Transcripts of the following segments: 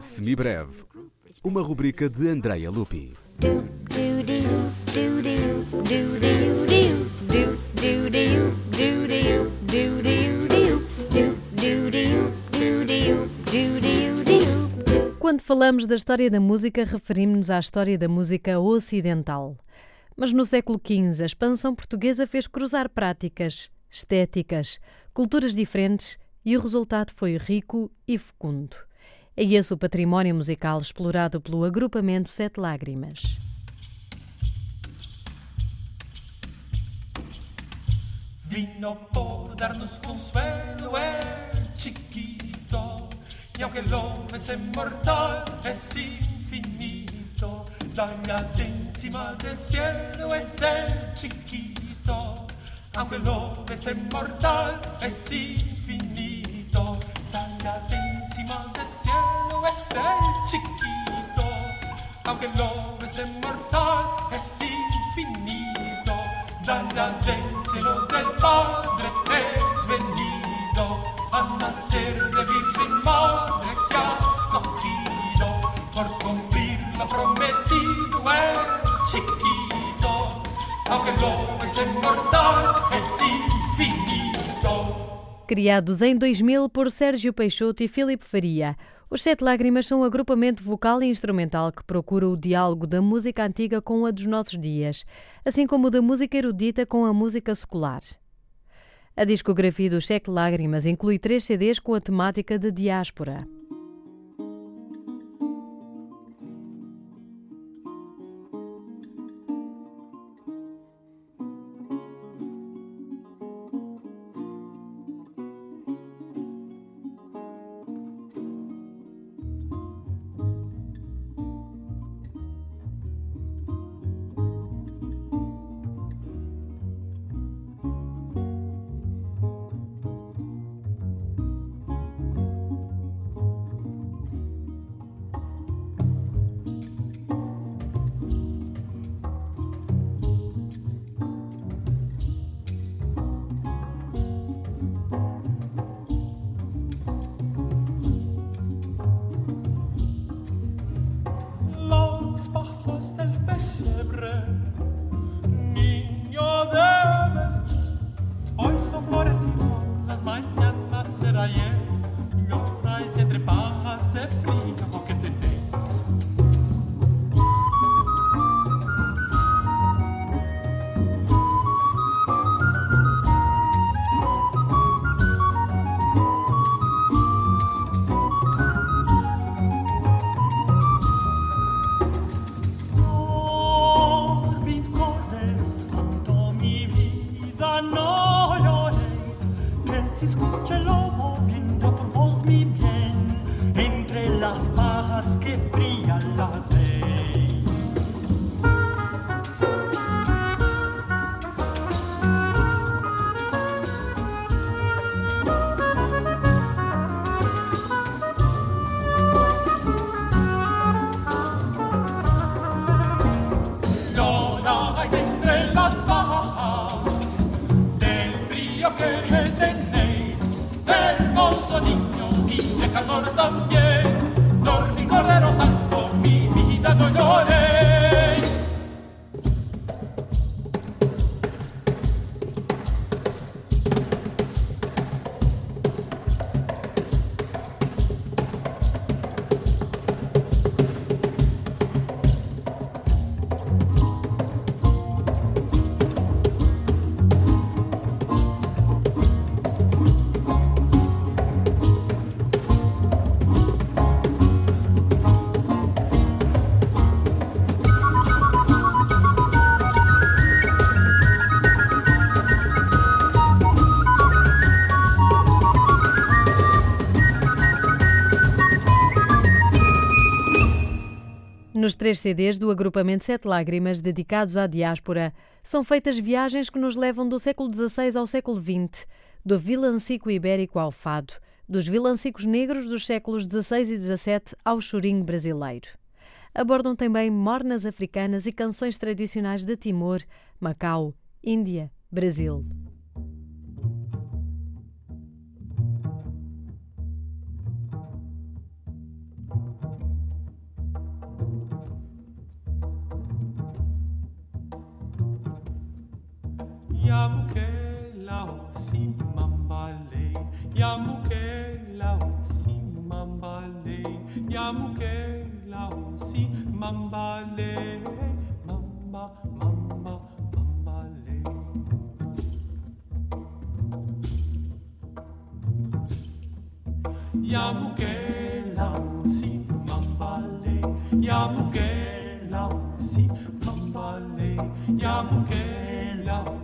Semibreve, uma rubrica de Andrea Lupi. Quando falamos da história da música, referimos-nos à história da música ocidental. Mas no século XV, a expansão portuguesa fez cruzar práticas, estéticas, culturas diferentes e o resultado foi rico e fecundo. É esse o património musical explorado pelo agrupamento Sete Lágrimas. Vino por darnos consuelo el chiquito, y aunque lo es mortal, es infinito. Daña encima del cielo es el chiquito, aunque lo es mortal, es infinito. Encima del cielo es el chiquito, aunque lo es mortal, es infinito. Daña del cielo del Padre es venido a nacer de Virgen Madre que ha escogido por cumplir lo prometido el chiquito, aunque lo es mortal, es infinito. Criados em 2000 por Sérgio Peixoto e Filipe Faria, os Sete Lágrimas são um agrupamento vocal e instrumental que procura o diálogo da música antiga com a dos nossos dias, assim como da música erudita com a música secular. A discografia dos Sete Lágrimas inclui três CDs com a temática de diáspora. Rosas, mañana será ayer, lloráis entre pajas de frío que frían las veis. Nos três CDs do agrupamento Sete Lágrimas, dedicados à diáspora, são feitas viagens que nos levam do século XVI ao século XX, do vilancico ibérico ao fado, dos vilancicos negros dos séculos XVI e XVII ao chorinho brasileiro. Abordam também mornas africanas e canções tradicionais de Timor, Macau, Índia, Brasil. yamukela usimambale yamukela usimambale yamukela usimambale mamba mamba mambale. Yamukela usimambale yamukela usimambale yamukela usimambale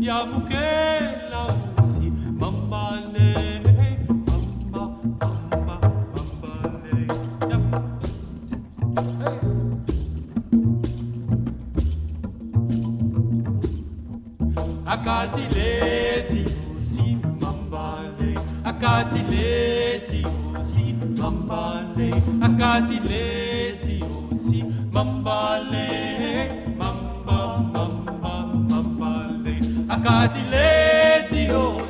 يا مكلا وسي ماما لي ماما ماما ماما لي أكاتي ليتي وسي ماما لي أكاتي ليتي وسي ماما لي أكاتي ليتي وسي ماما لي kakadileti yo oh,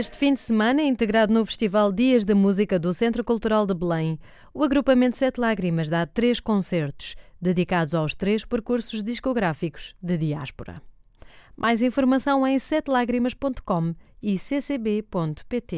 Este fim de semana é integrado no Festival Dias da Música do Centro Cultural de Belém. O agrupamento Sete Lágrimas dá três concertos, dedicados aos três percursos discográficos de diáspora. Mais informação em setelágrimas.com e ccb.pt.